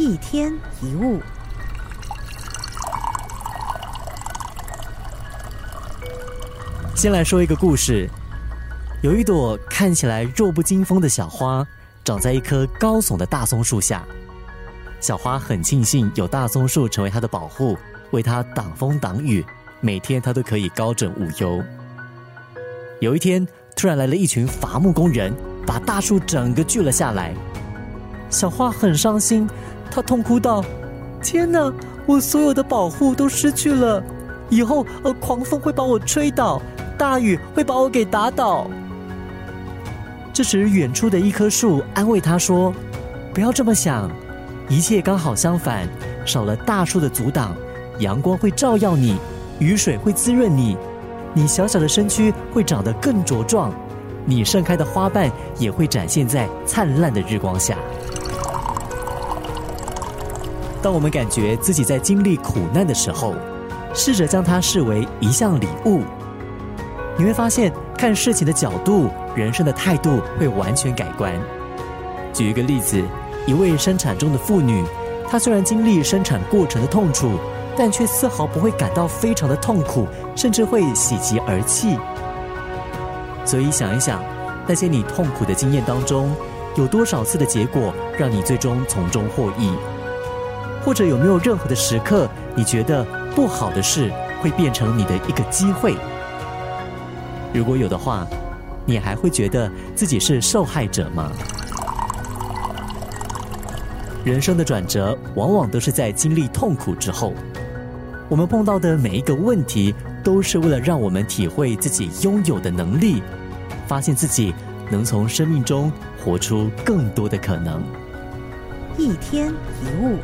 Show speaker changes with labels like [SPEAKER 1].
[SPEAKER 1] 一天一物。
[SPEAKER 2] 先来说一个故事。有一朵看起来弱不禁风的小花，长在一棵高耸的大松树下。小花很庆幸有大松树成为它的保护，为它挡风挡雨，每天它都可以高枕无忧。有一天，突然来了一群伐木工人，把大树整个锯了下来。小花很伤心，他痛哭道：“天哪，我所有的保护都失去了，以后呃，狂风会把我吹倒。”大雨会把我给打倒。这时，远处的一棵树安慰他说：“不要这么想，一切刚好相反。少了大树的阻挡，阳光会照耀你，雨水会滋润你，你小小的身躯会长得更茁壮，你盛开的花瓣也会展现在灿烂的日光下。当我们感觉自己在经历苦难的时候，试着将它视为一项礼物。”你会发现，看事情的角度、人生的态度会完全改观。举一个例子，一位生产中的妇女，她虽然经历生产过程的痛楚，但却丝毫不会感到非常的痛苦，甚至会喜极而泣。所以想一想，那些你痛苦的经验当中，有多少次的结果让你最终从中获益？或者有没有任何的时刻，你觉得不好的事会变成你的一个机会？如果有的话，你还会觉得自己是受害者吗？人生的转折往往都是在经历痛苦之后。我们碰到的每一个问题，都是为了让我们体会自己拥有的能力，发现自己能从生命中活出更多的可能。
[SPEAKER 1] 一天一物。